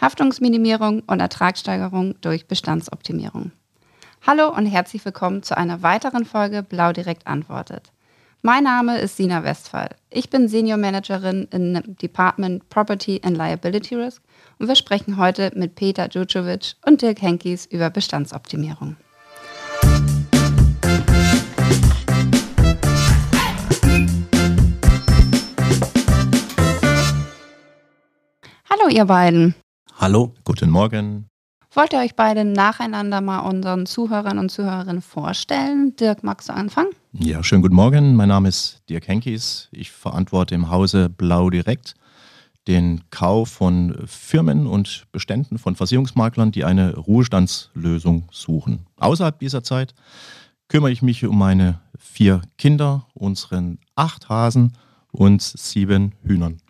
Haftungsminimierung und Ertragssteigerung durch Bestandsoptimierung. Hallo und herzlich willkommen zu einer weiteren Folge Blau direkt antwortet. Mein Name ist Sina Westphal. Ich bin Senior Managerin im Department Property and Liability Risk und wir sprechen heute mit Peter Djucovic und Dirk Henkies über Bestandsoptimierung. Hallo ihr beiden. Hallo, guten Morgen. Wollt ihr euch beide nacheinander mal unseren Zuhörern und Zuhörerinnen vorstellen? Dirk, magst du anfangen? Ja, schönen guten Morgen. Mein Name ist Dirk Henkies. Ich verantworte im Hause Blau Direkt den Kauf von Firmen und Beständen von Versicherungsmaklern, die eine Ruhestandslösung suchen. Außerhalb dieser Zeit kümmere ich mich um meine vier Kinder, unseren acht Hasen und sieben Hühnern.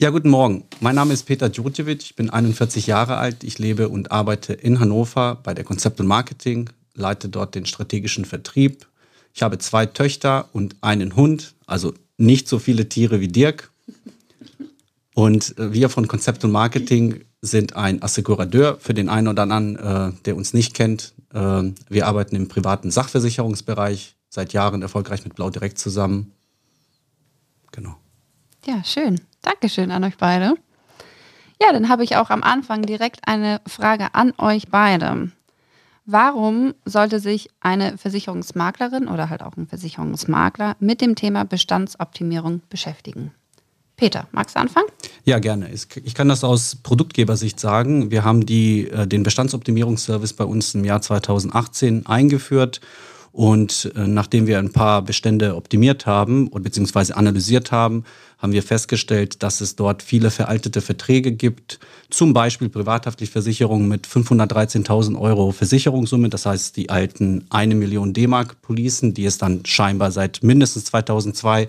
Ja, guten Morgen. Mein Name ist Peter Djurcevic. Ich bin 41 Jahre alt. Ich lebe und arbeite in Hannover bei der Conceptual Marketing, leite dort den strategischen Vertrieb. Ich habe zwei Töchter und einen Hund, also nicht so viele Tiere wie Dirk. Und äh, wir von Conceptual Marketing sind ein Assekurateur für den einen oder anderen, äh, der uns nicht kennt. Äh, wir arbeiten im privaten Sachversicherungsbereich, seit Jahren erfolgreich mit Blau Direkt zusammen. Genau. Ja, schön. Dankeschön an euch beide. Ja, dann habe ich auch am Anfang direkt eine Frage an euch beide. Warum sollte sich eine Versicherungsmaklerin oder halt auch ein Versicherungsmakler mit dem Thema Bestandsoptimierung beschäftigen? Peter, magst du anfangen? Ja, gerne. Ich kann das aus Produktgebersicht sagen. Wir haben die, äh, den Bestandsoptimierungsservice bei uns im Jahr 2018 eingeführt und äh, nachdem wir ein paar Bestände optimiert haben und beziehungsweise analysiert haben, haben wir festgestellt, dass es dort viele veraltete Verträge gibt, zum Beispiel privathaftliche Versicherungen mit 513.000 Euro Versicherungssumme, das heißt die alten eine Million D-Mark Policen, die es dann scheinbar seit mindestens 2002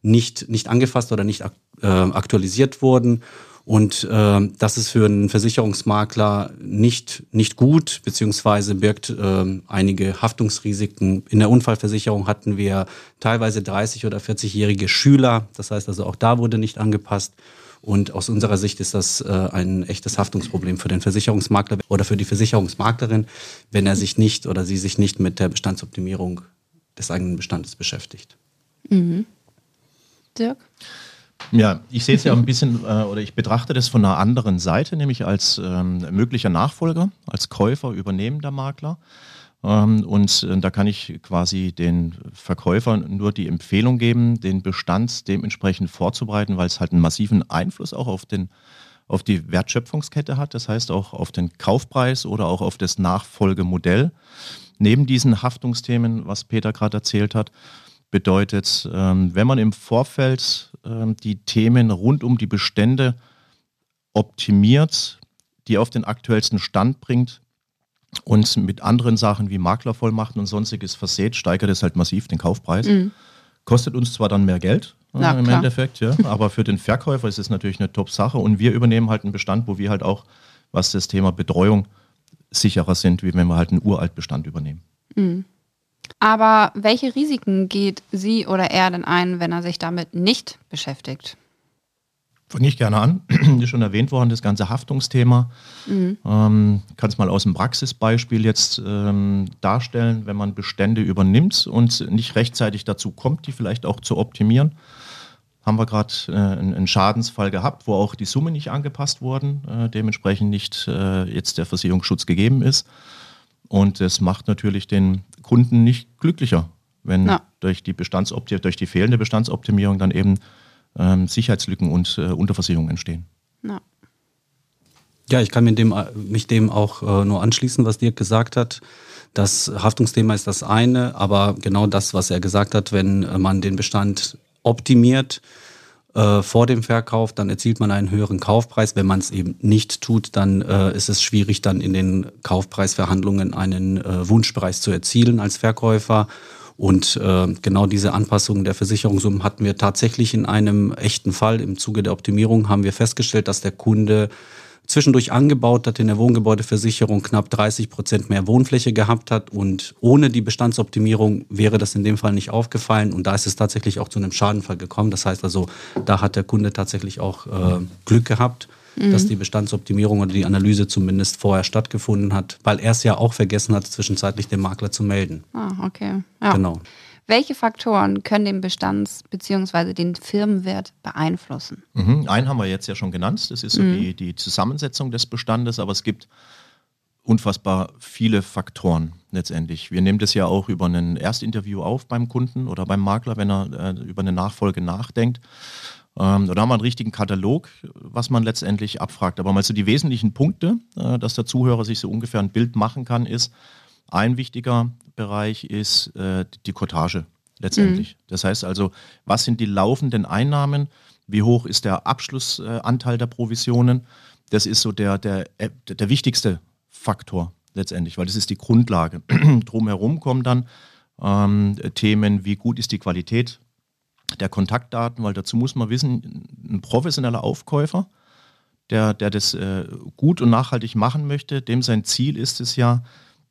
nicht, nicht angefasst oder nicht äh, aktualisiert wurden. Und äh, das ist für einen Versicherungsmakler nicht, nicht gut, beziehungsweise birgt äh, einige Haftungsrisiken. In der Unfallversicherung hatten wir teilweise 30- oder 40-jährige Schüler. Das heißt also, auch da wurde nicht angepasst. Und aus unserer Sicht ist das äh, ein echtes Haftungsproblem für den Versicherungsmakler oder für die Versicherungsmaklerin, wenn er sich nicht oder sie sich nicht mit der Bestandsoptimierung des eigenen Bestandes beschäftigt. Mhm. Dirk? Ja, ich sehe es ja ein bisschen äh, oder ich betrachte das von einer anderen Seite, nämlich als ähm, möglicher Nachfolger, als Käufer, übernehmender Makler. Ähm, und äh, da kann ich quasi den Verkäufern nur die Empfehlung geben, den Bestand dementsprechend vorzubereiten, weil es halt einen massiven Einfluss auch auf, den, auf die Wertschöpfungskette hat, das heißt auch auf den Kaufpreis oder auch auf das Nachfolgemodell. Neben diesen Haftungsthemen, was Peter gerade erzählt hat, bedeutet, ähm, wenn man im Vorfeld die Themen rund um die Bestände optimiert, die auf den aktuellsten Stand bringt und mit anderen Sachen wie Maklervollmachten und sonstiges verseht, steigert es halt massiv den Kaufpreis. Mhm. Kostet uns zwar dann mehr Geld äh, Na, im klar. Endeffekt, ja, aber für den Verkäufer ist es natürlich eine Top-Sache und wir übernehmen halt einen Bestand, wo wir halt auch, was das Thema Betreuung sicherer sind, wie wenn wir halt einen Uraltbestand übernehmen. Mhm. Aber welche Risiken geht sie oder er denn ein, wenn er sich damit nicht beschäftigt? Fange ich gerne an. Ist schon erwähnt worden, das ganze Haftungsthema. Mhm. Ähm, Kann es mal aus dem Praxisbeispiel jetzt ähm, darstellen, wenn man Bestände übernimmt und nicht rechtzeitig dazu kommt, die vielleicht auch zu optimieren. Haben wir gerade äh, einen Schadensfall gehabt, wo auch die Summe nicht angepasst wurden, äh, dementsprechend nicht äh, jetzt der Versicherungsschutz gegeben ist. Und das macht natürlich den Kunden nicht glücklicher, wenn ja. durch, die durch die fehlende Bestandsoptimierung dann eben ähm, Sicherheitslücken und äh, Unterversicherungen entstehen. Ja. ja, ich kann mich dem, mich dem auch äh, nur anschließen, was Dirk gesagt hat. Das Haftungsthema ist das eine, aber genau das, was er gesagt hat, wenn äh, man den Bestand optimiert, äh, vor dem Verkauf, dann erzielt man einen höheren Kaufpreis. Wenn man es eben nicht tut, dann äh, ist es schwierig, dann in den Kaufpreisverhandlungen einen äh, Wunschpreis zu erzielen als Verkäufer. Und äh, genau diese Anpassung der Versicherungssummen hatten wir tatsächlich in einem echten Fall. Im Zuge der Optimierung haben wir festgestellt, dass der Kunde zwischendurch angebaut hat, in der Wohngebäudeversicherung knapp 30 Prozent mehr Wohnfläche gehabt hat und ohne die Bestandsoptimierung wäre das in dem Fall nicht aufgefallen und da ist es tatsächlich auch zu einem Schadenfall gekommen. Das heißt also, da hat der Kunde tatsächlich auch äh, Glück gehabt. mhm. dass die Bestandsoptimierung oder die Analyse zumindest vorher stattgefunden hat, weil er es ja auch vergessen hat, zwischenzeitlich dem Makler zu melden. Ah, okay. Ja. Genau. Welche Faktoren können den Bestands- bzw. den Firmenwert beeinflussen? Mhm. Einen haben wir jetzt ja schon genannt, das ist so mhm. die, die Zusammensetzung des Bestandes, aber es gibt unfassbar viele Faktoren letztendlich. Wir nehmen das ja auch über ein Erstinterview auf beim Kunden oder beim Makler, wenn er äh, über eine Nachfolge nachdenkt. Ähm, da haben wir einen richtigen Katalog, was man letztendlich abfragt. Aber mal so die wesentlichen Punkte, äh, dass der Zuhörer sich so ungefähr ein Bild machen kann, ist, ein wichtiger Bereich ist äh, die Cottage letztendlich. Mhm. Das heißt also, was sind die laufenden Einnahmen? Wie hoch ist der Abschlussanteil der Provisionen? Das ist so der, der, äh, der wichtigste Faktor letztendlich, weil das ist die Grundlage. Drumherum kommen dann ähm, Themen, wie gut ist die Qualität der Kontaktdaten, weil dazu muss man wissen, ein professioneller Aufkäufer, der, der das äh, gut und nachhaltig machen möchte, dem sein Ziel ist es ja,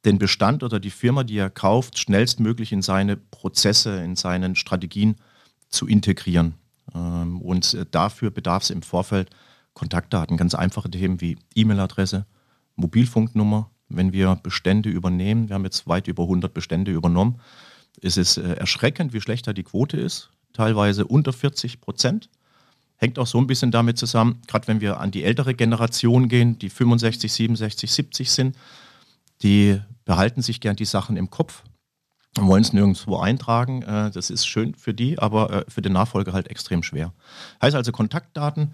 den Bestand oder die Firma, die er kauft, schnellstmöglich in seine Prozesse, in seinen Strategien zu integrieren. Ähm, und äh, dafür bedarf es im Vorfeld Kontaktdaten, ganz einfache Themen wie E-Mail-Adresse, Mobilfunknummer. Wenn wir Bestände übernehmen, wir haben jetzt weit über 100 Bestände übernommen, ist es äh, erschreckend, wie schlecht da die Quote ist. Teilweise unter 40 Prozent. Hängt auch so ein bisschen damit zusammen, gerade wenn wir an die ältere Generation gehen, die 65, 67, 70 sind, die behalten sich gern die Sachen im Kopf und wollen es nirgendwo eintragen. Äh, das ist schön für die, aber äh, für den Nachfolger halt extrem schwer. Heißt also Kontaktdaten.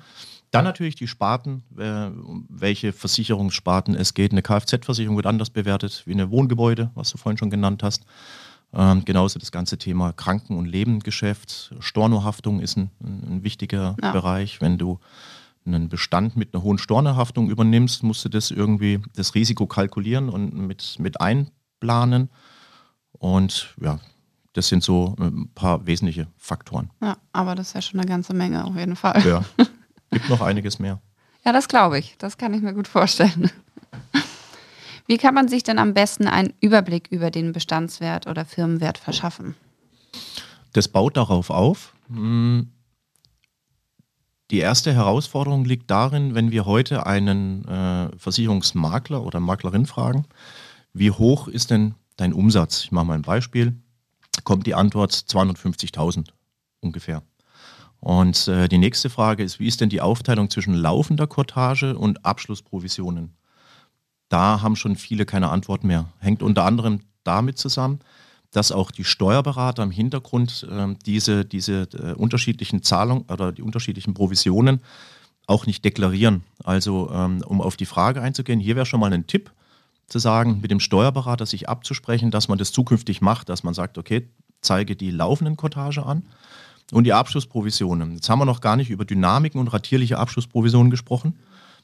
Dann natürlich die Sparten, äh, welche Versicherungssparten es geht. Eine Kfz-Versicherung wird anders bewertet wie eine Wohngebäude, was du vorhin schon genannt hast. Ähm, genauso das ganze Thema Kranken- und Lebengeschäft. Stornohaftung ist ein, ein wichtiger ja. Bereich. Wenn du einen Bestand mit einer hohen Stornehaftung übernimmst, musst du das irgendwie, das Risiko kalkulieren und mit, mit einplanen. Und ja, das sind so ein paar wesentliche Faktoren. Ja, aber das ist ja schon eine ganze Menge auf jeden Fall. Ja, gibt noch einiges mehr. Ja, das glaube ich. Das kann ich mir gut vorstellen. Wie kann man sich denn am besten einen Überblick über den Bestandswert oder Firmenwert verschaffen? Das baut darauf auf, hm, die erste Herausforderung liegt darin, wenn wir heute einen äh, Versicherungsmakler oder Maklerin fragen, wie hoch ist denn dein Umsatz? Ich mache mal ein Beispiel. Kommt die Antwort 250.000 ungefähr. Und äh, die nächste Frage ist, wie ist denn die Aufteilung zwischen laufender Cottage und Abschlussprovisionen? Da haben schon viele keine Antwort mehr. Hängt unter anderem damit zusammen, dass auch die Steuerberater im Hintergrund äh, diese, diese äh, unterschiedlichen Zahlungen oder die unterschiedlichen Provisionen auch nicht deklarieren. Also ähm, um auf die Frage einzugehen, hier wäre schon mal ein Tipp zu sagen, mit dem Steuerberater sich abzusprechen, dass man das zukünftig macht, dass man sagt, okay, zeige die laufenden Cottage an und die Abschlussprovisionen. Jetzt haben wir noch gar nicht über Dynamiken und ratierliche Abschlussprovisionen gesprochen.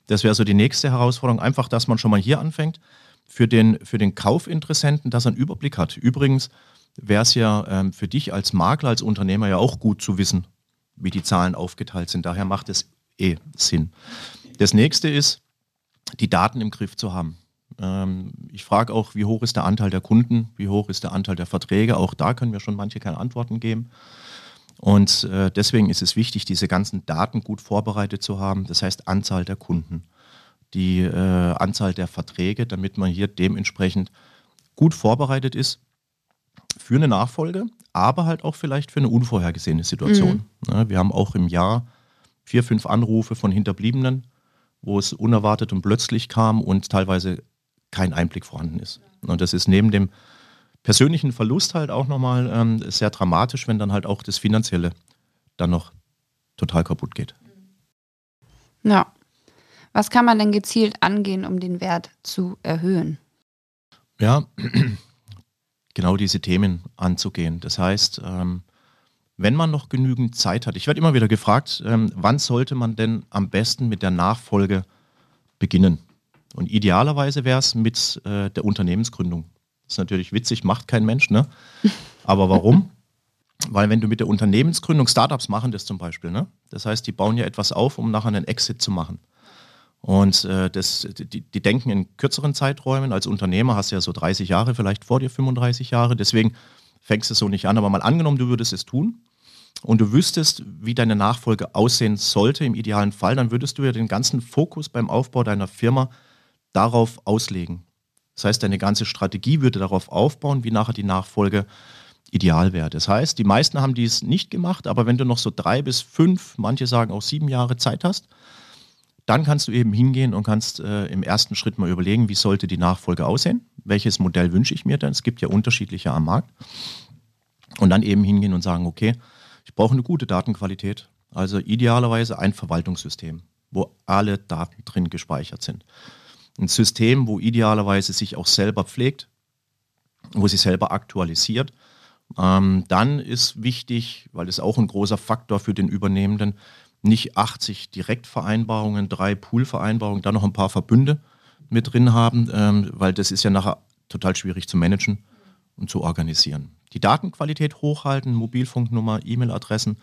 Das wäre so die nächste Herausforderung, einfach, dass man schon mal hier anfängt für den, für den Kaufinteressenten, dass er einen Überblick hat. Übrigens wäre es ja ähm, für dich als Makler, als Unternehmer ja auch gut zu wissen, wie die Zahlen aufgeteilt sind. Daher macht es eh Sinn. Das nächste ist, die Daten im Griff zu haben. Ähm, ich frage auch, wie hoch ist der Anteil der Kunden, wie hoch ist der Anteil der Verträge. Auch da können wir schon manche keine Antworten geben. Und äh, deswegen ist es wichtig, diese ganzen Daten gut vorbereitet zu haben. Das heißt Anzahl der Kunden, die äh, Anzahl der Verträge, damit man hier dementsprechend gut vorbereitet ist für eine Nachfolge, aber halt auch vielleicht für eine unvorhergesehene Situation. Mhm. Ja, wir haben auch im Jahr vier, fünf Anrufe von Hinterbliebenen, wo es unerwartet und plötzlich kam und teilweise kein Einblick vorhanden ist. Und das ist neben dem persönlichen Verlust halt auch nochmal ähm, sehr dramatisch, wenn dann halt auch das Finanzielle dann noch total kaputt geht. Ja, was kann man denn gezielt angehen, um den Wert zu erhöhen? Ja, genau diese Themen anzugehen. Das heißt, ähm, wenn man noch genügend Zeit hat, ich werde immer wieder gefragt, ähm, wann sollte man denn am besten mit der Nachfolge beginnen? Und idealerweise wäre es mit äh, der Unternehmensgründung. Das ist natürlich witzig, macht kein Mensch, ne? Aber warum? Weil wenn du mit der Unternehmensgründung Startups machen das zum Beispiel, ne? Das heißt, die bauen ja etwas auf, um nachher einen Exit zu machen. Und äh, das, die, die, denken in kürzeren Zeiträumen. Als Unternehmer hast du ja so 30 Jahre, vielleicht vor dir 35 Jahre. Deswegen fängst du so nicht an. Aber mal angenommen, du würdest es tun, und du wüsstest, wie deine Nachfolge aussehen sollte im idealen Fall, dann würdest du ja den ganzen Fokus beim Aufbau deiner Firma darauf auslegen. Das heißt, deine ganze Strategie würde darauf aufbauen, wie nachher die Nachfolge ideal wäre. Das heißt, die meisten haben dies nicht gemacht, aber wenn du noch so drei bis fünf, manche sagen auch sieben Jahre Zeit hast, dann kannst du eben hingehen und kannst äh, im ersten Schritt mal überlegen, wie sollte die Nachfolge aussehen, welches Modell wünsche ich mir denn. Es gibt ja unterschiedliche am Markt. Und dann eben hingehen und sagen, okay, ich brauche eine gute Datenqualität. Also idealerweise ein Verwaltungssystem, wo alle Daten drin gespeichert sind. Ein System, wo idealerweise sich auch selber pflegt, wo sich selber aktualisiert. Ähm, dann ist wichtig, weil es auch ein großer Faktor für den Übernehmenden, nicht 80 Direktvereinbarungen, drei Poolvereinbarungen, dann noch ein paar Verbünde mit drin haben, ähm, weil das ist ja nachher total schwierig zu managen und zu organisieren. Die Datenqualität hochhalten, Mobilfunknummer, E-Mail-Adressen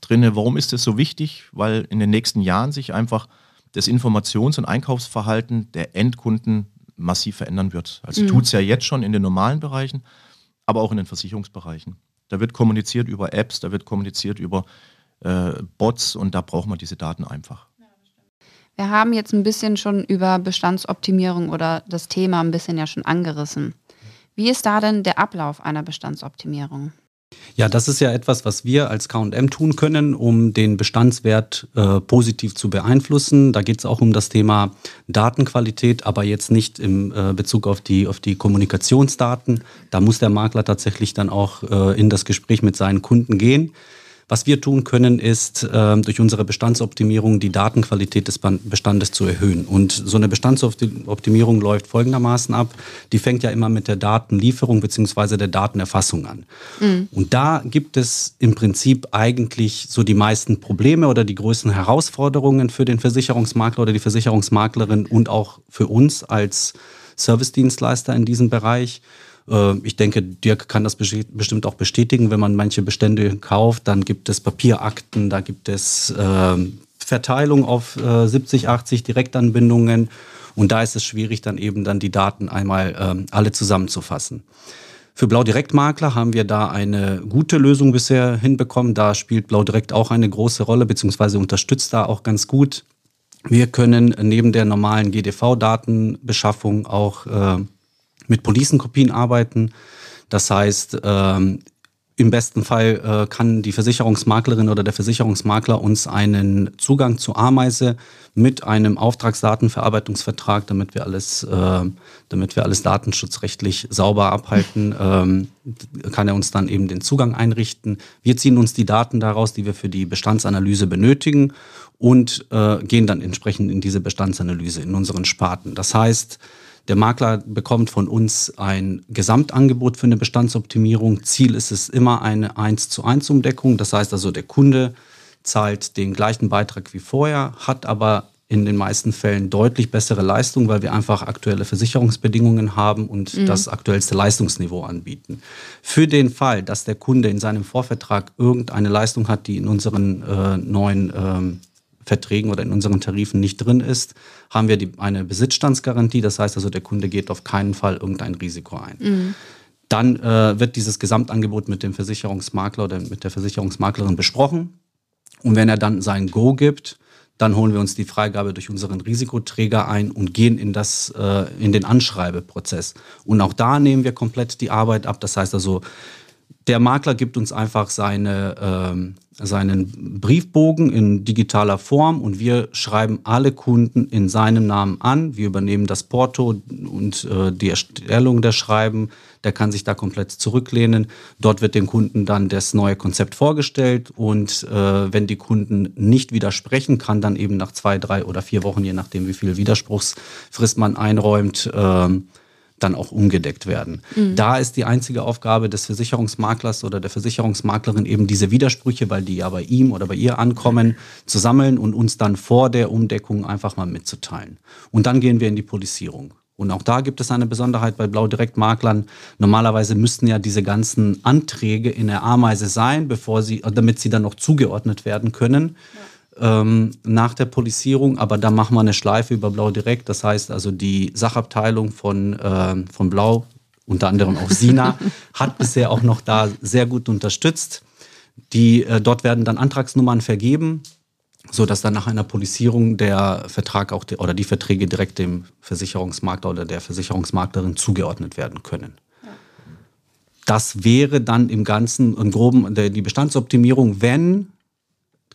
drinne. Warum ist das so wichtig? Weil in den nächsten Jahren sich einfach das Informations- und Einkaufsverhalten der Endkunden massiv verändern wird. Also mhm. tut es ja jetzt schon in den normalen Bereichen, aber auch in den Versicherungsbereichen. Da wird kommuniziert über Apps, da wird kommuniziert über äh, Bots und da braucht man diese Daten einfach. Wir haben jetzt ein bisschen schon über Bestandsoptimierung oder das Thema ein bisschen ja schon angerissen. Wie ist da denn der Ablauf einer Bestandsoptimierung? Ja, das ist ja etwas, was wir als KM tun können, um den Bestandswert äh, positiv zu beeinflussen. Da geht es auch um das Thema Datenqualität, aber jetzt nicht im äh, Bezug auf die, auf die Kommunikationsdaten. Da muss der Makler tatsächlich dann auch äh, in das Gespräch mit seinen Kunden gehen. Was wir tun können, ist äh, durch unsere Bestandsoptimierung die Datenqualität des Bestandes zu erhöhen. Und so eine Bestandsoptimierung läuft folgendermaßen ab. Die fängt ja immer mit der Datenlieferung bzw. der Datenerfassung an. Mhm. Und da gibt es im Prinzip eigentlich so die meisten Probleme oder die größten Herausforderungen für den Versicherungsmakler oder die Versicherungsmaklerin und auch für uns als Servicedienstleister in diesem Bereich. Äh, ich denke, Dirk kann das bestimmt auch bestätigen. Wenn man manche Bestände kauft, dann gibt es Papierakten, da gibt es äh, Verteilung auf äh, 70, 80 Direktanbindungen. Und da ist es schwierig, dann eben dann die Daten einmal äh, alle zusammenzufassen. Für Blau Direkt Makler haben wir da eine gute Lösung bisher hinbekommen. Da spielt Blau Direkt auch eine große Rolle, beziehungsweise unterstützt da auch ganz gut. Wir können neben der normalen GDV-Datenbeschaffung auch äh, mit Policenkopien arbeiten. Das heißt, ähm, im besten Fall äh, kann die Versicherungsmaklerin oder der Versicherungsmakler uns einen Zugang zur Ameise mit einem Auftragsdatenverarbeitungsvertrag, damit wir alles, äh, damit wir alles datenschutzrechtlich sauber abhalten, ähm, kann er uns dann eben den Zugang einrichten. Wir ziehen uns die Daten daraus, die wir für die Bestandsanalyse benötigen und äh, gehen dann entsprechend in diese Bestandsanalyse in unseren Sparten. Das heißt, der Makler bekommt von uns ein Gesamtangebot für eine Bestandsoptimierung. Ziel ist es immer eine 1 zu 1 Umdeckung. Das heißt also, der Kunde zahlt den gleichen Beitrag wie vorher, hat aber in den meisten Fällen deutlich bessere Leistung, weil wir einfach aktuelle Versicherungsbedingungen haben und mhm. das aktuellste Leistungsniveau anbieten. Für den Fall, dass der Kunde in seinem Vorvertrag irgendeine Leistung hat, die in unseren äh, neuen ähm, Verträgen oder in unseren Tarifen nicht drin ist, haben wir die, eine Besitzstandsgarantie. Das heißt also, der Kunde geht auf keinen Fall irgendein Risiko ein. Mhm. Dann äh, wird dieses Gesamtangebot mit dem Versicherungsmakler oder mit der Versicherungsmaklerin besprochen. Und wenn er dann sein Go gibt, dann holen wir uns die Freigabe durch unseren Risikoträger ein und gehen in, das, äh, in den Anschreibeprozess. Und auch da nehmen wir komplett die Arbeit ab. Das heißt also, der Makler gibt uns einfach seine, ähm, seinen Briefbogen in digitaler Form und wir schreiben alle Kunden in seinem Namen an. Wir übernehmen das Porto und äh, die Erstellung der Schreiben. Der kann sich da komplett zurücklehnen. Dort wird dem Kunden dann das neue Konzept vorgestellt und äh, wenn die Kunden nicht widersprechen, kann dann eben nach zwei, drei oder vier Wochen, je nachdem wie viel Widerspruchsfrist man einräumt, äh, dann auch umgedeckt werden. Mhm. Da ist die einzige Aufgabe des Versicherungsmaklers oder der Versicherungsmaklerin eben diese Widersprüche, weil die ja bei ihm oder bei ihr ankommen, zu sammeln und uns dann vor der Umdeckung einfach mal mitzuteilen. Und dann gehen wir in die Polizierung. Und auch da gibt es eine Besonderheit bei Blau Direkt Maklern. Normalerweise müssten ja diese ganzen Anträge in der Ameise sein, bevor sie, damit sie dann noch zugeordnet werden können. Ja ähm, nach der Polisierung, aber da machen wir eine Schleife über Blau direkt. Das heißt also, die Sachabteilung von, äh, von Blau, unter anderem auch Sina, hat bisher auch noch da sehr gut unterstützt. Die, äh, dort werden dann Antragsnummern vergeben, so dass dann nach einer Polizierung der Vertrag auch de, oder die Verträge direkt dem Versicherungsmakler oder der Versicherungsmaklerin zugeordnet werden können. Das wäre dann im Ganzen, im Groben, der, die Bestandsoptimierung, wenn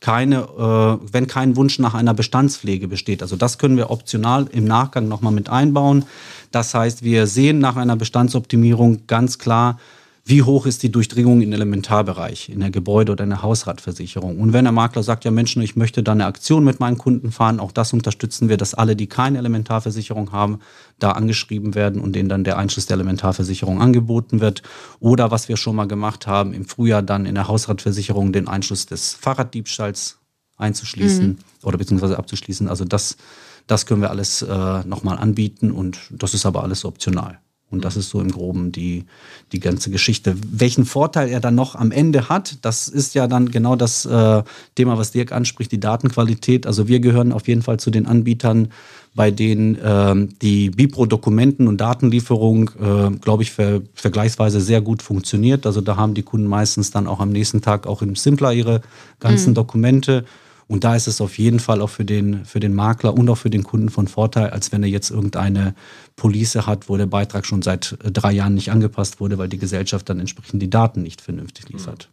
keine, äh, wenn kein Wunsch nach einer Bestandspflege besteht. Also das können wir optional im Nachgang nochmal mit einbauen. Das heißt, wir sehen nach einer Bestandsoptimierung ganz klar, wie hoch ist die Durchdringung im Elementarbereich, in der Gebäude- oder in der Hausratversicherung. Und wenn der Makler sagt, ja Mensch, ich möchte da eine Aktion mit meinen Kunden fahren, auch das unterstützen wir, dass alle, die keine Elementarversicherung haben, da angeschrieben werden und denen dann der Einschluss der Elementarversicherung angeboten wird. Oder was wir schon mal gemacht haben, im Frühjahr dann in der Hausratversicherung den Einschluss des Fahrraddiebstahls einzuschließen mhm. oder beziehungsweise abzuschließen. Also das, das können wir alles äh, nochmal anbieten und das ist aber alles optional. Und das ist so im Groben die, die ganze Geschichte. Welchen Vorteil er dann noch am Ende hat, das ist ja dann genau das äh, Thema, was Dirk anspricht, die Datenqualität. Also wir gehören auf jeden Fall zu den Anbietern, bei denen äh, die Bipro-Dokumenten und Datenlieferung, äh, glaube ich, ver vergleichsweise sehr gut funktioniert. Also da haben die Kunden meistens dann auch am nächsten Tag auch im Simpler ihre ganzen mhm. Dokumente. Und da ist es auf jeden Fall auch für den, für den Makler und auch für den Kunden von Vorteil, als wenn er jetzt irgendeine Police hat, wo der Beitrag schon seit äh, drei Jahren nicht angepasst wurde, weil die Gesellschaft dann entsprechend die Daten nicht vernünftig liefert.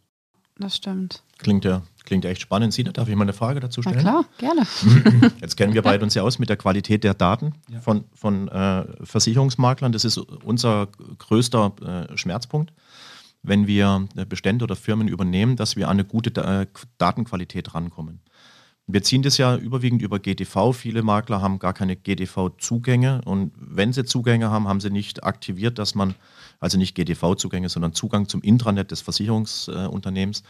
Das stimmt. Klingt ja, klingt ja echt spannend. Sina, darf ich mal eine Frage dazu stellen? Na klar, gerne. Jetzt kennen wir beide uns ja aus mit der Qualität der Daten ja. von, von äh, Versicherungsmaklern. Das ist unser größter äh, Schmerzpunkt, wenn wir äh, Bestände oder Firmen übernehmen, dass wir an eine gute äh, Datenqualität rankommen. Wir ziehen das ja überwiegend über GTV. Viele Makler haben gar keine GTV-Zugänge und wenn sie Zugänge haben, haben sie nicht aktiviert, dass man, also nicht GTV-Zugänge, sondern Zugang zum Intranet des Versicherungsunternehmens.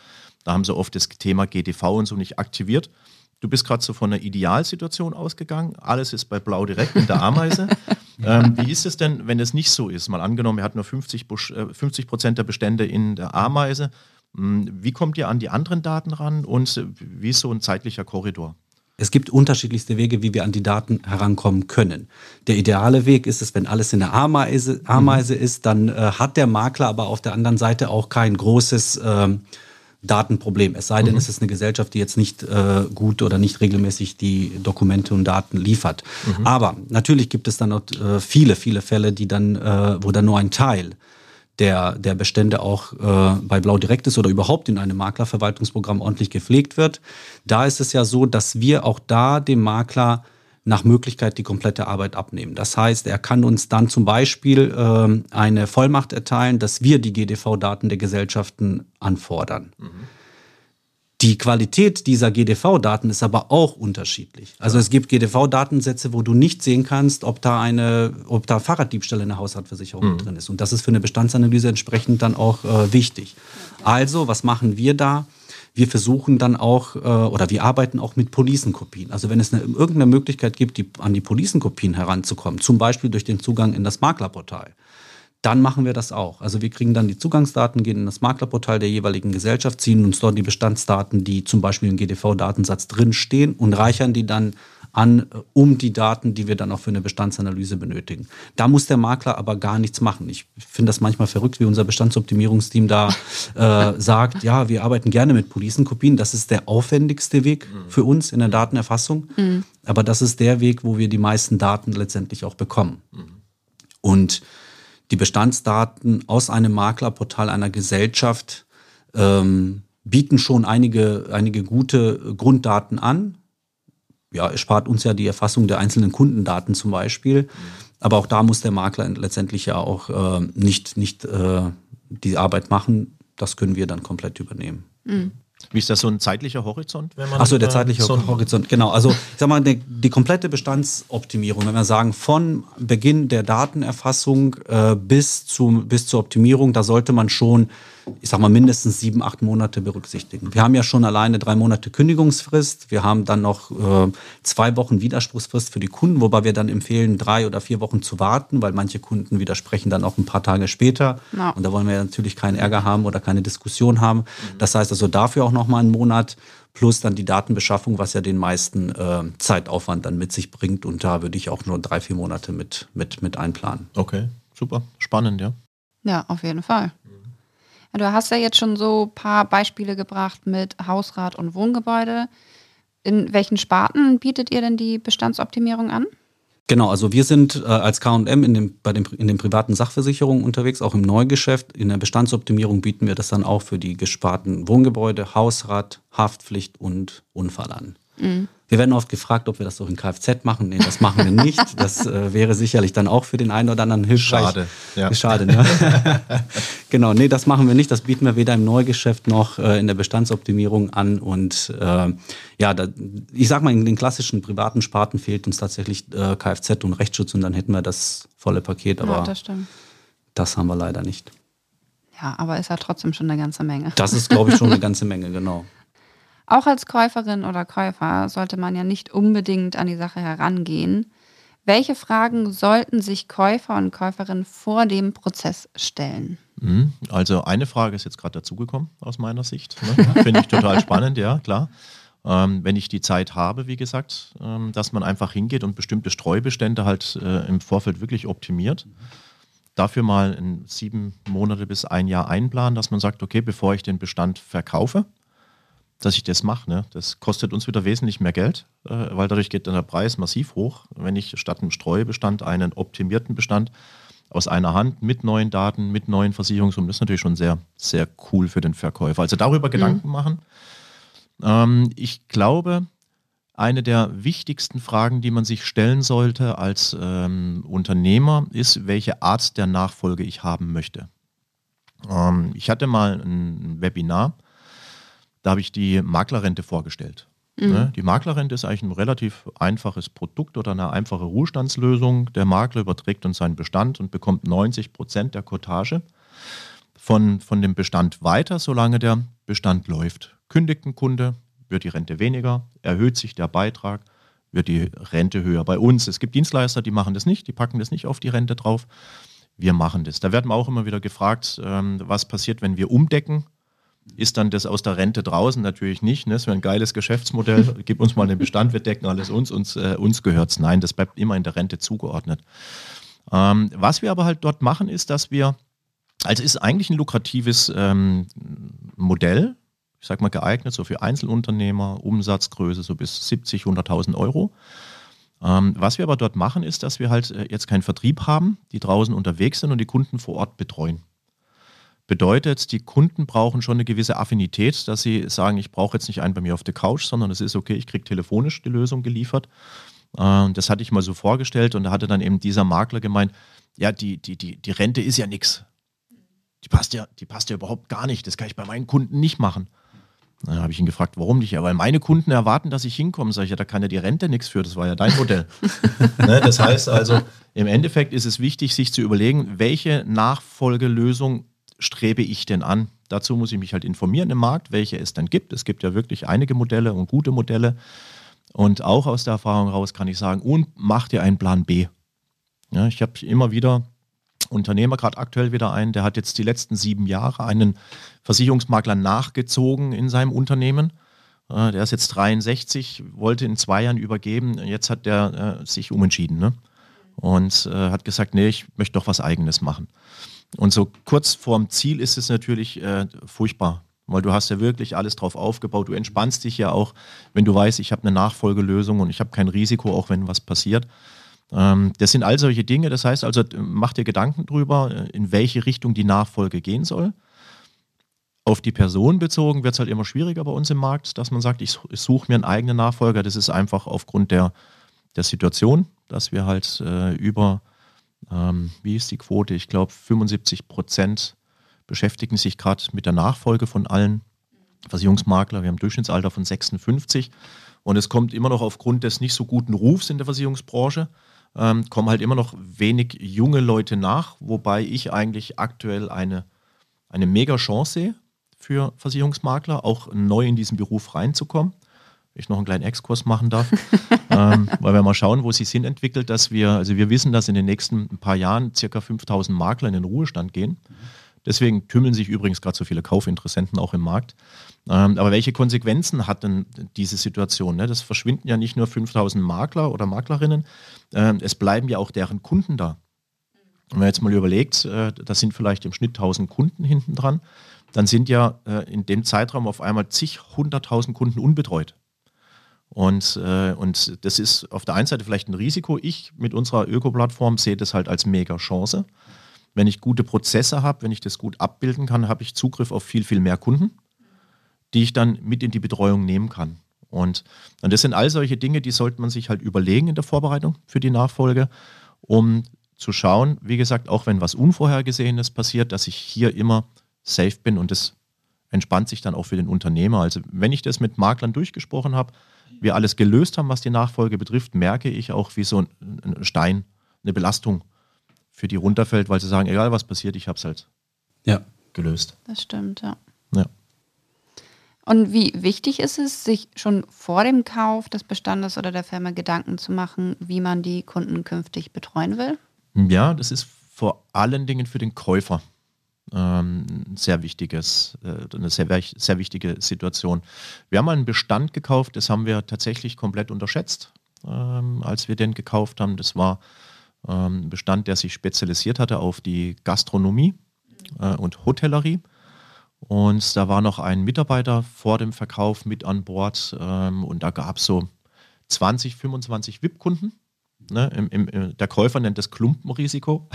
Da haben sie oft das Thema GTV und so nicht aktiviert. Du bist gerade so von einer Idealsituation ausgegangen. Alles ist bei Blau direkt in der Ameise. ähm, wie ist es denn, wenn es nicht so ist? Mal angenommen, wir hatten nur 50 äh, Prozent der Bestände in der Ameise. Hm, wie kommt ihr an die anderen Daten ran und wie ist so ein zeitlicher Korridor? Es gibt unterschiedlichste Wege, wie wir an die Daten herankommen können. Der ideale Weg ist es, wenn alles in der Ameise, Ameise mhm. ist, dann äh, hat der Makler aber auf der anderen Seite auch kein großes äh, Datenproblem. Es sei denn, mhm. es ist eine Gesellschaft, die jetzt nicht äh, gut oder nicht regelmäßig die Dokumente und Daten liefert. Mhm. Aber natürlich gibt es dann noch äh, viele, viele Fälle, die dann, äh, wo dann nur ein Teil der, der Bestände auch äh, bei Blau Direkt ist oder überhaupt in einem Maklerverwaltungsprogramm ordentlich gepflegt wird. Da ist es ja so, dass wir auch da dem Makler nach Möglichkeit die komplette Arbeit abnehmen. Das heißt, er kann uns dann zum Beispiel äh, eine Vollmacht erteilen, dass wir die GDV-Daten der Gesellschaften anfordern. Mhm. Die Qualität dieser GDV-Daten ist aber auch unterschiedlich. Also es gibt GDV-Datensätze, wo du nicht sehen kannst, ob da eine, ob da Fahrraddiebstahl in der Haushaltsversicherung mhm. drin ist. Und das ist für eine Bestandsanalyse entsprechend dann auch äh, wichtig. Also, was machen wir da? Wir versuchen dann auch, äh, oder wir arbeiten auch mit Policenkopien. Also wenn es eine, irgendeine Möglichkeit gibt, die, an die Policenkopien heranzukommen, zum Beispiel durch den Zugang in das Maklerportal, dann machen wir das auch. Also wir kriegen dann die Zugangsdaten, gehen in das Maklerportal der jeweiligen Gesellschaft, ziehen uns dort die Bestandsdaten, die zum Beispiel im GDV-Datensatz drinstehen und reichern die dann an, äh, um die Daten, die wir dann auch für eine Bestandsanalyse benötigen. Da muss der Makler aber gar nichts machen. Ich finde das manchmal verrückt, wie unser Bestandsoptimierungsteam da äh, sagt, ja, wir arbeiten gerne mit Policenkopien. Das ist der aufwendigste Weg mhm. für uns in der Datenerfassung. Mhm. Aber das ist der Weg, wo wir die meisten Daten letztendlich auch bekommen. Mhm. Und die Bestandsdaten aus einem Maklerportal einer Gesellschaft ähm, bieten schon einige, einige gute Grunddaten an. Ja, es spart uns ja die Erfassung der einzelnen Kundendaten zum Beispiel. Aber auch da muss der Makler letztendlich ja auch äh, nicht, nicht äh, die Arbeit machen. Das können wir dann komplett übernehmen. Mhm. Wie ist das so ein zeitlicher Horizont? Achso, der zeitliche so Horizont, genau. Also ich sag mal, die, die, komplette Bestandsoptimierung, wenn wir sagen, von Beginn der Datenerfassung äh, bis, zum, bis zur Optimierung, da sollte man schon ich sag mal, mindestens sieben, acht Monate berücksichtigen. Wir haben ja schon alleine drei Monate Kündigungsfrist. Wir haben dann noch äh, zwei Wochen Widerspruchsfrist für die Kunden, wobei wir dann empfehlen, drei oder vier Wochen zu warten, weil manche Kunden widersprechen dann auch ein paar Tage später. Ja. Und da wollen wir natürlich keinen Ärger haben oder keine Diskussion haben. Mhm. Das heißt also dafür auch nochmal einen Monat plus dann die Datenbeschaffung, was ja den meisten äh, Zeitaufwand dann mit sich bringt. Und da würde ich auch nur drei, vier Monate mit, mit, mit einplanen. Okay, super. Spannend, ja. Ja, auf jeden Fall. Du hast ja jetzt schon so ein paar Beispiele gebracht mit Hausrat und Wohngebäude. In welchen Sparten bietet ihr denn die Bestandsoptimierung an? Genau, also wir sind äh, als KM in, dem, bei dem, in den privaten Sachversicherungen unterwegs, auch im Neugeschäft. In der Bestandsoptimierung bieten wir das dann auch für die gesparten Wohngebäude, Hausrat, Haftpflicht und Unfall an. Mhm. Wir werden oft gefragt, ob wir das so in Kfz machen. Nee, das machen wir nicht. Das äh, wäre sicherlich dann auch für den einen oder anderen hilfreich. Schade. Ja. Schade, ne? genau, nee, das machen wir nicht. Das bieten wir weder im Neugeschäft noch äh, in der Bestandsoptimierung an. Und äh, ja, da, ich sag mal, in den klassischen privaten Sparten fehlt uns tatsächlich äh, Kfz und Rechtsschutz und dann hätten wir das volle Paket. Aber ja, das, das haben wir leider nicht. Ja, aber ist ja trotzdem schon eine ganze Menge. Das ist, glaube ich, schon eine ganze Menge, genau. Auch als Käuferin oder Käufer sollte man ja nicht unbedingt an die Sache herangehen. Welche Fragen sollten sich Käufer und Käuferinnen vor dem Prozess stellen? Mhm. Also eine Frage ist jetzt gerade dazugekommen aus meiner Sicht. Ne? Finde ich total spannend, ja, klar. Ähm, wenn ich die Zeit habe, wie gesagt, ähm, dass man einfach hingeht und bestimmte Streubestände halt äh, im Vorfeld wirklich optimiert. Dafür mal in sieben Monate bis ein Jahr einplanen, dass man sagt, okay, bevor ich den Bestand verkaufe, dass ich das mache. Ne? Das kostet uns wieder wesentlich mehr Geld, äh, weil dadurch geht dann der Preis massiv hoch. Wenn ich statt einem Streubestand einen optimierten Bestand aus einer Hand mit neuen Daten, mit neuen Versicherungssummen, das ist natürlich schon sehr, sehr cool für den Verkäufer. Also darüber mhm. Gedanken machen. Ähm, ich glaube, eine der wichtigsten Fragen, die man sich stellen sollte als ähm, Unternehmer, ist, welche Art der Nachfolge ich haben möchte. Ähm, ich hatte mal ein Webinar da habe ich die Maklerrente vorgestellt. Mhm. Ne? Die Maklerrente ist eigentlich ein relativ einfaches Produkt oder eine einfache Ruhestandslösung. Der Makler überträgt uns seinen Bestand und bekommt 90 Prozent der Cottage von, von dem Bestand weiter, solange der Bestand läuft. Kündigt ein Kunde, wird die Rente weniger, erhöht sich der Beitrag, wird die Rente höher. Bei uns, es gibt Dienstleister, die machen das nicht, die packen das nicht auf die Rente drauf. Wir machen das. Da werden wir auch immer wieder gefragt, ähm, was passiert, wenn wir umdecken ist dann das aus der Rente draußen natürlich nicht. Ne? Das wäre ein geiles Geschäftsmodell. Gib uns mal den Bestand, wir decken alles uns, uns, äh, uns gehört es. Nein, das bleibt immer in der Rente zugeordnet. Ähm, was wir aber halt dort machen, ist, dass wir, also ist eigentlich ein lukratives ähm, Modell, ich sag mal geeignet, so für Einzelunternehmer, Umsatzgröße so bis 70, 100.000 Euro. Ähm, was wir aber dort machen, ist, dass wir halt äh, jetzt keinen Vertrieb haben, die draußen unterwegs sind und die Kunden vor Ort betreuen. Bedeutet, die Kunden brauchen schon eine gewisse Affinität, dass sie sagen, ich brauche jetzt nicht einen bei mir auf der Couch, sondern es ist okay, ich kriege telefonisch die Lösung geliefert. Äh, das hatte ich mal so vorgestellt und da hatte dann eben dieser Makler gemeint, ja, die, die, die, die Rente ist ja nichts. Die passt ja, die passt ja überhaupt gar nicht. Das kann ich bei meinen Kunden nicht machen. Dann habe ich ihn gefragt, warum nicht? Ja, weil meine Kunden erwarten, dass ich hinkomme. Sag ich, ja, da kann ja die Rente nichts für, das war ja dein Modell. ne, das heißt also, im Endeffekt ist es wichtig, sich zu überlegen, welche Nachfolgelösung strebe ich denn an? Dazu muss ich mich halt informieren im Markt, welche es dann gibt. Es gibt ja wirklich einige Modelle und gute Modelle. Und auch aus der Erfahrung heraus kann ich sagen, und mach dir einen Plan B. Ja, ich habe immer wieder Unternehmer, gerade aktuell wieder einen, der hat jetzt die letzten sieben Jahre einen Versicherungsmakler nachgezogen in seinem Unternehmen. Äh, der ist jetzt 63, wollte in zwei Jahren übergeben. Jetzt hat der äh, sich umentschieden ne? und äh, hat gesagt, nee, ich möchte doch was Eigenes machen. Und so kurz vorm Ziel ist es natürlich äh, furchtbar, weil du hast ja wirklich alles drauf aufgebaut. Du entspannst dich ja auch, wenn du weißt, ich habe eine Nachfolgelösung und ich habe kein Risiko, auch wenn was passiert. Ähm, das sind all solche Dinge. Das heißt also, mach dir Gedanken drüber, äh, in welche Richtung die Nachfolge gehen soll. Auf die Person bezogen wird es halt immer schwieriger bei uns im Markt, dass man sagt, ich, suche mir einen eigenen Nachfolger. Das ist einfach aufgrund der, der Situation, dass wir halt äh, über ähm, wie ist die Quote? Ich glaube, 75 Prozent beschäftigen sich gerade mit der Nachfolge von allen Versicherungsmakler. Wir haben ein Durchschnittsalter von 56 und es kommt immer noch aufgrund des nicht so guten Rufs in der Versicherungsbranche, ähm, kommen halt immer noch wenig junge Leute nach, wobei ich eigentlich aktuell eine, eine mega Chance sehe für Versicherungsmakler, auch neu in diesen Beruf reinzukommen ich noch einen kleinen Exkurs machen darf, ähm, weil wir mal schauen, wo sich Sinn entwickelt, dass wir, also wir wissen, dass in den nächsten paar Jahren circa 5000 Makler in den Ruhestand gehen. Deswegen tümmeln sich übrigens gerade so viele Kaufinteressenten auch im Markt. Ähm, aber welche Konsequenzen hat denn diese Situation? Ne? Das verschwinden ja nicht nur 5000 Makler oder Maklerinnen, ähm, es bleiben ja auch deren Kunden da. wenn man jetzt mal überlegt, äh, da sind vielleicht im Schnitt 1000 Kunden hinten dran, dann sind ja äh, in dem Zeitraum auf einmal zig, hunderttausend Kunden unbetreut. Und, äh, und das ist auf der einen Seite vielleicht ein Risiko. Ich mit unserer Öko-Plattform sehe das halt als mega Chance. Wenn ich gute Prozesse habe, wenn ich das gut abbilden kann, habe ich Zugriff auf viel, viel mehr Kunden, die ich dann mit in die Betreuung nehmen kann. Und, und das sind all solche Dinge, die sollte man sich halt überlegen in der Vorbereitung für die Nachfolge, um zu schauen, wie gesagt, auch wenn was Unvorhergesehenes passiert, dass ich hier immer safe bin und das entspannt sich dann auch für den Unternehmer. Also wenn ich das mit Maklern durchgesprochen habe, wir alles gelöst haben, was die Nachfolge betrifft, merke ich auch, wie so ein Stein, eine Belastung für die runterfällt, weil sie sagen, egal was passiert, ich habe es halt ja. gelöst. Das stimmt, ja. ja. Und wie wichtig ist es, sich schon vor dem Kauf des Bestandes oder der Firma Gedanken zu machen, wie man die Kunden künftig betreuen will? Ja, das ist vor allen Dingen für den Käufer ähm, sehr wichtiges, äh, eine sehr, sehr wichtige Situation. Wir haben einen Bestand gekauft, das haben wir tatsächlich komplett unterschätzt, ähm, als wir den gekauft haben. Das war ähm, ein Bestand, der sich spezialisiert hatte auf die Gastronomie äh, und Hotellerie. Und da war noch ein Mitarbeiter vor dem Verkauf mit an Bord ähm, und da gab es so 20, 25 VIP-Kunden. Ne, im, im, der Käufer nennt das Klumpenrisiko,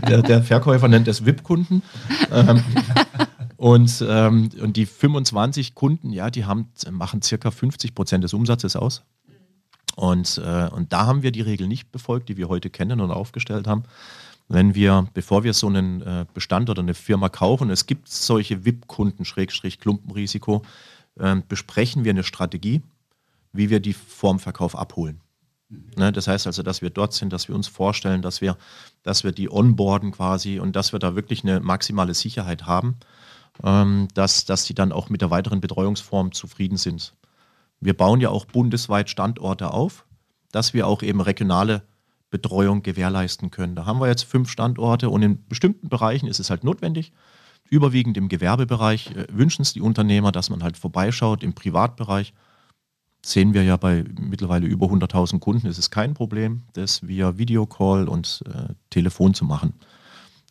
der, der, Verkäufer nennt das VIP-Kunden. Ähm, und, ähm, und die 25 Kunden, ja, die haben, machen circa 50 Prozent des Umsatzes aus. Und, äh, und da haben wir die Regel nicht befolgt, die wir heute kennen und aufgestellt haben wenn wir, bevor wir so einen äh, Bestand oder eine Firma kaufen, es gibt solche VIP-Kunden, Schrägstrich Klumpenrisiko, äh, besprechen wir eine Strategie, wie wir die vorm Verkauf abholen. Ne, das heißt also, dass wir dort sind, dass wir uns vorstellen, dass wir, dass wir die onboarden quasi und dass wir da wirklich eine maximale Sicherheit haben, ähm, dass, dass die dann auch mit der weiteren Betreuungsform zufrieden sind. Wir bauen ja auch bundesweit Standorte auf, dass wir auch eben regionale Betreuung gewährleisten können. Da haben wir jetzt fünf Standorte und in bestimmten Bereichen ist es halt notwendig. Überwiegend im Gewerbebereich äh, wünschen es die Unternehmer, dass man halt vorbeischaut. Im Privatbereich sehen wir ja bei mittlerweile über 100.000 Kunden, ist es kein Problem, das via Videocall und äh, Telefon zu machen.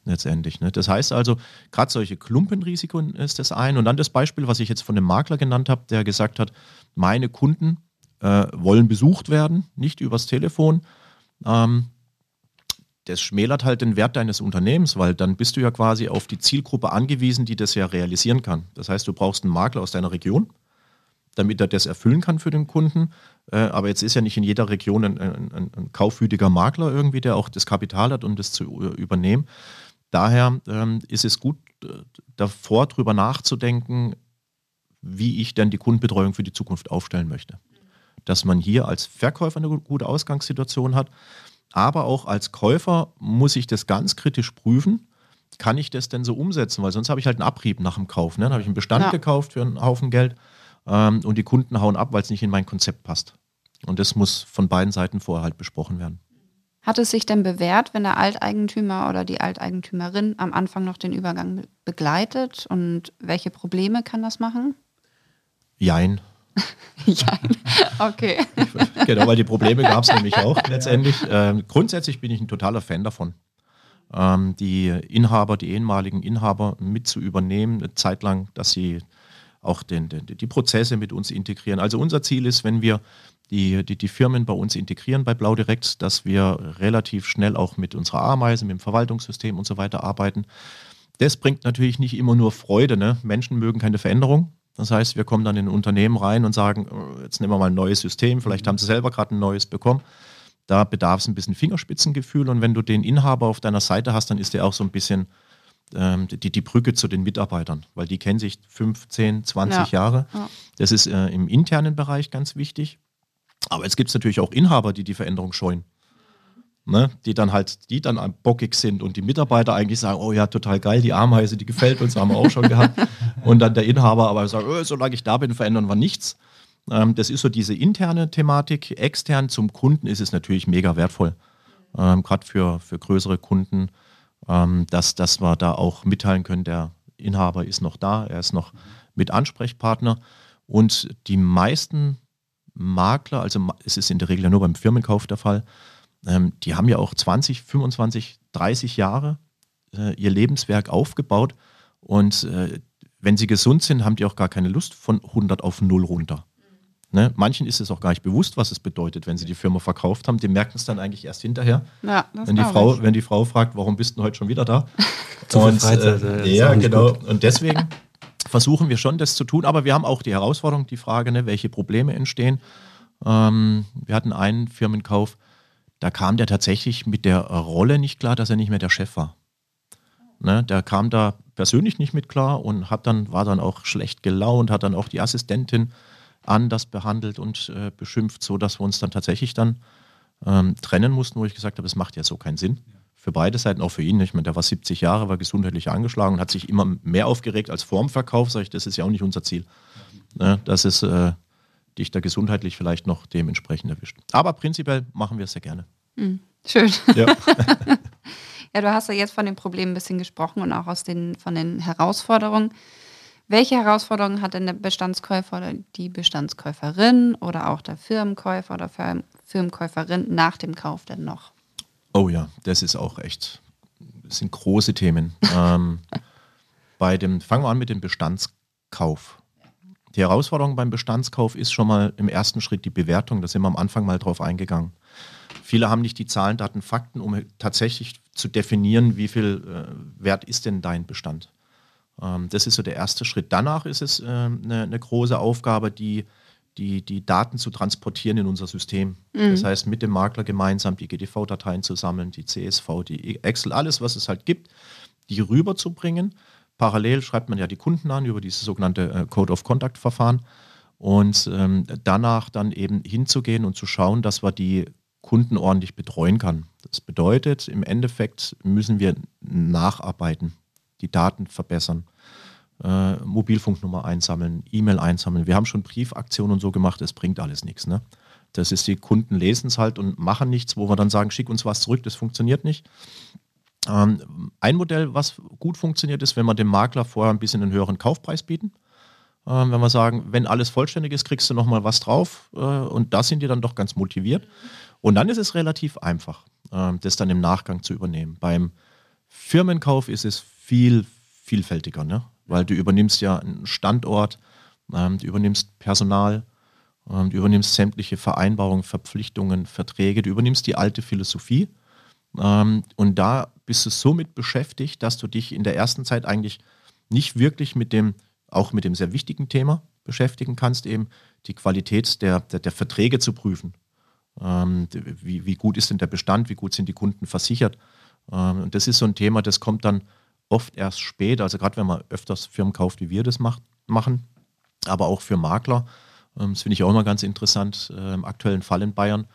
Letztendlich. Ne? Das heißt also, gerade solche Klumpenrisiken ist das ein. Und dann das Beispiel, was ich jetzt von dem Makler genannt habe, der gesagt hat, meine Kunden äh, wollen besucht werden, nicht übers Telefon, ähm, das schmälert halt den Wert deines Unternehmens, weil dann bist du ja quasi auf die Zielgruppe angewiesen, die das ja realisieren kann. Das heißt, du brauchst einen Makler aus deiner Region, damit er das erfüllen kann für den Kunden. Äh, aber jetzt ist ja nicht in jeder Region ein, ein, ein, kaufwütiger Makler irgendwie, der auch das Kapital hat, um das zu übernehmen. Daher ähm, ist es gut, davor drüber nachzudenken, wie ich denn die Kundenbetreuung für die Zukunft aufstellen möchte dass man hier als Verkäufer eine gute Ausgangssituation hat. Aber auch als Käufer muss ich das ganz kritisch prüfen. Kann ich das denn so umsetzen? Weil sonst habe ich halt einen Abrieb nach dem Kauf. Ne? Dann habe ich einen Bestand ja. gekauft für einen Haufen Geld ähm, und die Kunden hauen ab, weil es nicht in mein Konzept passt. Und das muss von beiden Seiten vorher halt besprochen werden. Hat es sich denn bewährt, wenn der Alteigentümer oder die Alteigentümerin am Anfang noch den Übergang begleitet? Und welche Probleme kann das machen? Jein. ja, okay. genau, weil die Probleme gab es nämlich auch letztendlich. Ähm, grundsätzlich bin ich ein totaler Fan davon, ähm, die Inhaber, die ehemaligen Inhaber mit zu übernehmen, eine Zeit lang, dass sie auch den, den, die Prozesse mit uns integrieren. Also unser Ziel ist, wenn wir die, die, die Firmen bei uns integrieren bei Blau Direkt, dass wir relativ schnell auch mit unserer Ameise, mit dem Verwaltungssystem und so weiter arbeiten. Das bringt natürlich nicht immer nur Freude. Ne? Menschen mögen keine Veränderung. Das heißt, wir kommen dann in ein Unternehmen rein und sagen, oh, jetzt nehmen wir mal ein neues System, vielleicht haben sie selber gerade ein neues bekommen. Da bedarf es ein bisschen Fingerspitzengefühl und wenn du den Inhaber auf deiner Seite hast, dann ist der auch so ein bisschen die, die Brücke zu den Mitarbeitern, weil die kennen sich 15, 20 ja. Jahre. Ja. Das ist äh, im internen Bereich ganz wichtig. Aber jetzt gibt es natürlich auch Inhaber, die die Veränderung scheuen ne, die dann halt, die dann bockig sind und die Mitarbeiter eigentlich sagen, oh ja, total geil, die Ameise, die gefällt uns, haben wir auch schon gehabt. Und dann der Inhaber aber sagt, oh, solange ich da bin, verändern wir nichts. Ähm, das ist so diese interne Thematik. Extern zum Kunden ist es natürlich mega wertvoll, ähm, gerade für, für größere Kunden, ähm, dass, dass wir da auch mitteilen können, der Inhaber ist noch da, er ist noch mit Ansprechpartner. Und die meisten Makler, also es ist in der Regel ja nur beim Firmenkauf der Fall, ähm, die haben ja auch 20, 25, 30 Jahre äh, ihr Lebenswerk aufgebaut und äh, wenn sie gesund sind, haben die auch gar keine Lust von 100 auf 0 runter. Ne? Manchen ist es auch gar nicht bewusst, was es bedeutet, wenn sie die Firma verkauft haben. Die merken es dann eigentlich erst hinterher. Ja, wenn, die Frau, wenn die Frau fragt, warum bist du heute schon wieder da? und, Freizeit, äh, ja, genau. Gut. Und deswegen versuchen wir schon, das zu tun. Aber wir haben auch die Herausforderung, die Frage, ne, welche Probleme entstehen. Ähm, wir hatten einen Firmenkauf, da kam der tatsächlich mit der Rolle nicht klar, dass er nicht mehr der Chef war. Ne, der kam da persönlich nicht mit klar und hat dann, war dann auch schlecht gelaunt, hat dann auch die Assistentin anders behandelt und äh, beschimpft, so dass wir uns dann tatsächlich dann ähm, trennen mussten, wo ich gesagt habe, es macht ja so keinen Sinn. Für beide Seiten, auch für ihn. Ich meine, der war 70 Jahre, war gesundheitlich angeschlagen und hat sich immer mehr aufgeregt als vorm Verkauf. Sag ich, das ist ja auch nicht unser Ziel. Ja. Ne, das ist äh, dich da gesundheitlich vielleicht noch dementsprechend erwischt. Aber prinzipiell machen wir es sehr gerne. Mhm. Schön. Ja. ja, du hast ja jetzt von den Problemen ein bisschen gesprochen und auch aus den, von den Herausforderungen. Welche Herausforderungen hat denn der Bestandskäufer oder die Bestandskäuferin oder auch der Firmenkäufer oder Firmenkäuferin nach dem Kauf denn noch? Oh ja, das ist auch echt, das sind große Themen. ähm, bei dem, fangen wir an mit dem Bestandskauf. Die Herausforderung beim Bestandskauf ist schon mal im ersten Schritt die Bewertung. Da sind wir am Anfang mal drauf eingegangen. Viele haben nicht die Zahlen, Daten, Fakten, um tatsächlich zu definieren, wie viel äh, wert ist denn dein Bestand. Ähm, das ist so der erste Schritt. Danach ist es ähm, eine, eine große Aufgabe, die, die, die Daten zu transportieren in unser System. Mhm. Das heißt, mit dem Makler gemeinsam die GDV-Dateien zu sammeln, die CSV, die Excel, alles, was es halt gibt, die rüberzubringen. Parallel schreibt man ja die Kunden an über dieses sogenannte äh, Code of Conduct-Verfahren und ähm, danach dann eben hinzugehen und zu schauen, dass wir die Kunden ordentlich betreuen kann. Das bedeutet, im Endeffekt müssen wir nacharbeiten die Daten verbessern, äh, Mobilfunknummer einsammeln, E-Mail einsammeln. Wir haben schon Briefaktionen und so gemacht, es bringt alles nichts. Ne? Das ist, die Kunden lesen es halt und machen nichts, wo wir dann sagen, schick uns was zurück, das funktioniert nicht. Ähm, ein Modell, was gut funktioniert, ist, wenn wir dem Makler vorher ein bisschen einen höheren Kaufpreis bieten. Ähm, wenn wir sagen, wenn alles vollständig ist, kriegst du nochmal was drauf äh, und da sind die dann doch ganz motiviert. Und dann ist es relativ einfach, äh, das dann im Nachgang zu übernehmen. Beim Firmenkauf ist es viel vielfältiger, ne? weil du übernimmst ja einen Standort, ähm, du übernimmst Personal, ähm, du übernimmst sämtliche Vereinbarungen, Verpflichtungen, Verträge, du übernimmst die alte Philosophie ähm, und da bist du somit beschäftigt, dass du dich in der ersten Zeit eigentlich nicht wirklich mit dem, auch mit dem sehr wichtigen Thema beschäftigen kannst, eben die Qualität der, der, der Verträge zu prüfen. Ähm, wie, wie gut ist denn der Bestand, wie gut sind die Kunden versichert? Ähm, und das ist so ein Thema, das kommt dann oft erst spät, also gerade wenn man öfters Firmen kauft, wie wir das macht, machen, aber auch für Makler. Ähm, das finde ich auch immer ganz interessant äh, im aktuellen Fall in Bayern.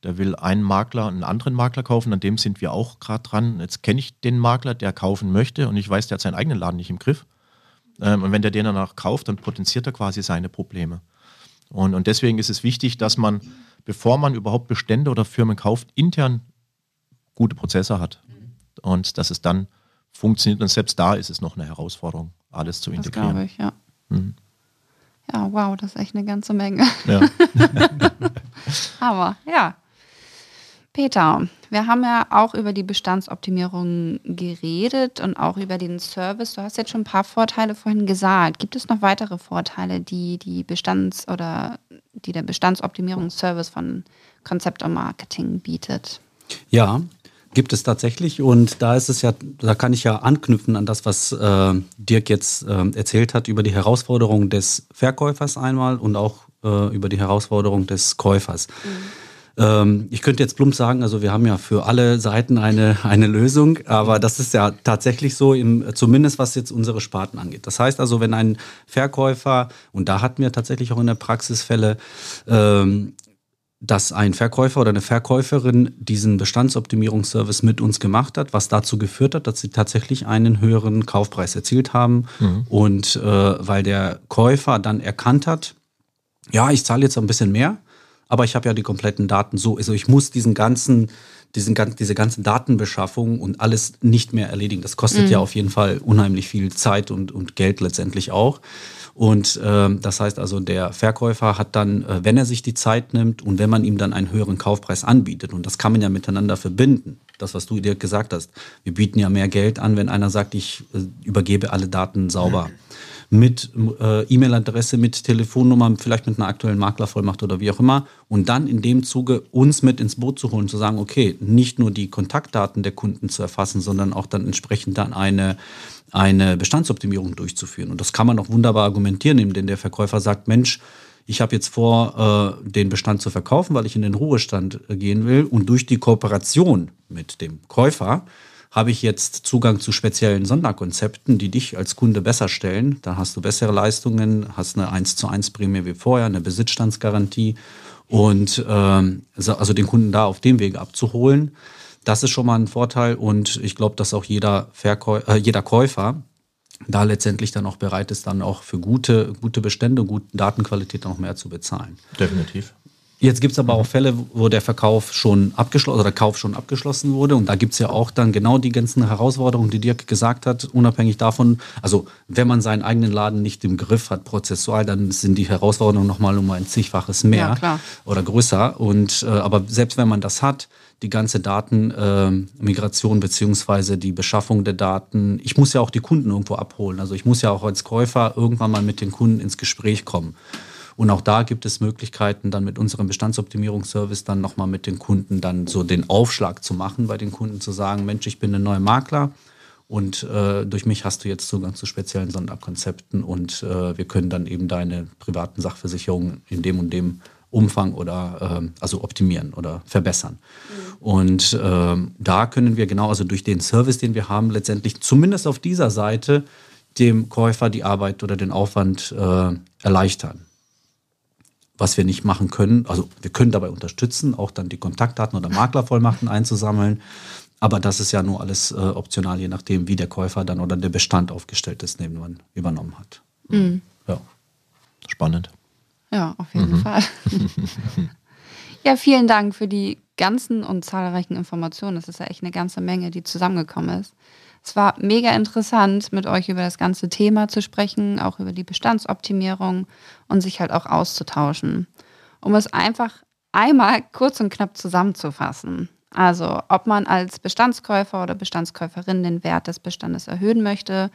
Da will ein Makler einen anderen Makler kaufen, an dem sind wir auch gerade dran. Jetzt kenne ich den Makler, der kaufen möchte und ich weiß, der hat seinen eigenen Laden nicht im Griff. Ähm, und wenn der den danach kauft, dann potenziert er quasi seine Probleme. Und, und deswegen ist es wichtig, dass man, bevor man überhaupt Bestände oder Firmen kauft, intern gute Prozesse hat. Und dass es dann funktioniert. Und selbst da ist es noch eine Herausforderung, alles zu integrieren. Das glaube ich, ja. Mhm. Ja, wow, das ist echt eine ganze Menge. Ja. Aber ja. Peter, wir haben ja auch über die Bestandsoptimierung geredet und auch über den Service. Du hast jetzt schon ein paar Vorteile vorhin gesagt. Gibt es noch weitere Vorteile, die die Bestands- oder die der Bestandsoptimierungsservice von Konzept und Marketing bietet? Ja, Gibt es tatsächlich und da ist es ja, da kann ich ja anknüpfen an das, was äh, Dirk jetzt äh, erzählt hat über die Herausforderung des Verkäufers einmal und auch äh, über die Herausforderung des Käufers. Mhm. Ähm, ich könnte jetzt plump sagen, also wir haben ja für alle Seiten eine, eine Lösung, aber das ist ja tatsächlich so, im, zumindest was jetzt unsere Sparten angeht. Das heißt also, wenn ein Verkäufer, und da hatten wir tatsächlich auch in der Praxis Fälle, ähm, dass ein Verkäufer oder eine Verkäuferin diesen Bestandsoptimierungsservice mit uns gemacht hat, was dazu geführt hat, dass sie tatsächlich einen höheren Kaufpreis erzielt haben. Mhm. Und äh, weil der Käufer dann erkannt hat, ja, ich zahle jetzt ein bisschen mehr, aber ich habe ja die kompletten Daten so. Also ich muss diesen ganzen, diesen, diese ganze Datenbeschaffung und alles nicht mehr erledigen. Das kostet mhm. ja auf jeden Fall unheimlich viel Zeit und, und Geld letztendlich auch. Und äh, das heißt also, der Verkäufer hat dann, äh, wenn er sich die Zeit nimmt und wenn man ihm dann einen höheren Kaufpreis anbietet, und das kann man ja miteinander verbinden, das, was du dir gesagt hast, wir bieten ja mehr Geld an, wenn einer sagt, ich äh, übergebe alle Daten sauber. Mhm mit äh, E-Mail-Adresse, mit Telefonnummer, vielleicht mit einer aktuellen Maklervollmacht oder wie auch immer. Und dann in dem Zuge uns mit ins Boot zu holen, zu sagen, okay, nicht nur die Kontaktdaten der Kunden zu erfassen, sondern auch dann entsprechend dann eine, eine Bestandsoptimierung durchzuführen. Und das kann man auch wunderbar argumentieren, indem der Verkäufer sagt, Mensch, ich habe jetzt vor, äh, den Bestand zu verkaufen, weil ich in den Ruhestand äh, gehen will. Und durch die Kooperation mit dem Käufer habe ich jetzt Zugang zu speziellen Sonderkonzepten, die dich als Kunde besser stellen. Da hast du bessere Leistungen, hast eine 1 zu 1 Prämie wie vorher, eine Besitzstandsgarantie und ähm, also den Kunden da auf dem Wege abzuholen. Das ist schon mal ein Vorteil und ich glaube, dass auch jeder, Verkäu äh, jeder Käufer da letztendlich dann auch bereit ist, dann auch für gute, gute Bestände und gute Datenqualität noch mehr zu bezahlen. Definitiv. Jetzt gibt es aber auch Fälle, wo der Verkauf schon abgeschlossen oder der Kauf schon abgeschlossen wurde. Und da gibt es ja auch dann genau die ganzen Herausforderungen, die Dirk gesagt hat, unabhängig davon, also wenn man seinen eigenen Laden nicht im Griff hat, prozessual, dann sind die Herausforderungen nochmal um ein zigfaches mehr ja, oder größer. Und äh, aber selbst wenn man das hat, die ganze Datenmigration äh, beziehungsweise die Beschaffung der Daten, ich muss ja auch die Kunden irgendwo abholen. Also ich muss ja auch als Käufer irgendwann mal mit den Kunden ins Gespräch kommen. Und auch da gibt es Möglichkeiten, dann mit unserem Bestandsoptimierungsservice dann nochmal mit den Kunden dann so den Aufschlag zu machen, bei den Kunden zu sagen, Mensch, ich bin ein neuer Makler und äh, durch mich hast du jetzt Zugang zu speziellen Sonderkonzepten und äh, wir können dann eben deine privaten Sachversicherungen in dem und dem Umfang oder äh, also optimieren oder verbessern. Mhm. Und äh, da können wir genau, also durch den Service, den wir haben, letztendlich zumindest auf dieser Seite dem Käufer die Arbeit oder den Aufwand äh, erleichtern was wir nicht machen können. Also wir können dabei unterstützen, auch dann die Kontaktdaten oder Maklervollmachten einzusammeln. Aber das ist ja nur alles äh, optional, je nachdem, wie der Käufer dann oder der Bestand aufgestellt ist, den man übernommen hat. Mhm. Ja. Spannend. Ja, auf jeden mhm. Fall. ja, vielen Dank für die ganzen und zahlreichen Informationen. Das ist ja echt eine ganze Menge, die zusammengekommen ist. Es war mega interessant, mit euch über das ganze Thema zu sprechen, auch über die Bestandsoptimierung und sich halt auch auszutauschen. Um es einfach einmal kurz und knapp zusammenzufassen. Also, ob man als Bestandskäufer oder Bestandskäuferin den Wert des Bestandes erhöhen möchte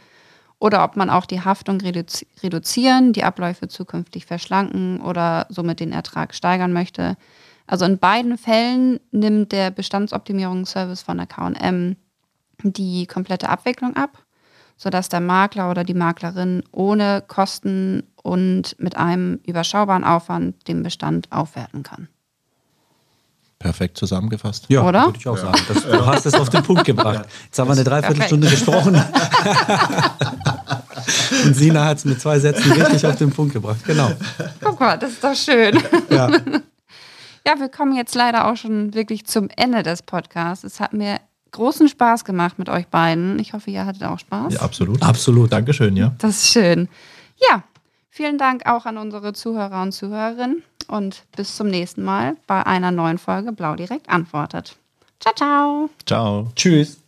oder ob man auch die Haftung reduzi reduzieren, die Abläufe zukünftig verschlanken oder somit den Ertrag steigern möchte. Also in beiden Fällen nimmt der Bestandsoptimierungsservice von der KM die komplette Abwicklung ab, sodass der Makler oder die Maklerin ohne Kosten und mit einem überschaubaren Aufwand den Bestand aufwerten kann. Perfekt zusammengefasst. Ja, Oder? würde ich auch sagen. Das, du hast es auf den Punkt gebracht. Jetzt haben wir eine Dreiviertelstunde gesprochen. Und Sina hat es mit zwei Sätzen richtig auf den Punkt gebracht. Genau. Guck mal, das ist doch schön. Ja. ja, wir kommen jetzt leider auch schon wirklich zum Ende des Podcasts. Es hat mir großen Spaß gemacht mit euch beiden. Ich hoffe, ihr hattet auch Spaß. Ja, absolut. Absolut. Dankeschön, ja. Das ist schön. Ja, vielen Dank auch an unsere Zuhörer und Zuhörerinnen und bis zum nächsten Mal bei einer neuen Folge Blau direkt antwortet. Ciao, ciao. Ciao. Tschüss.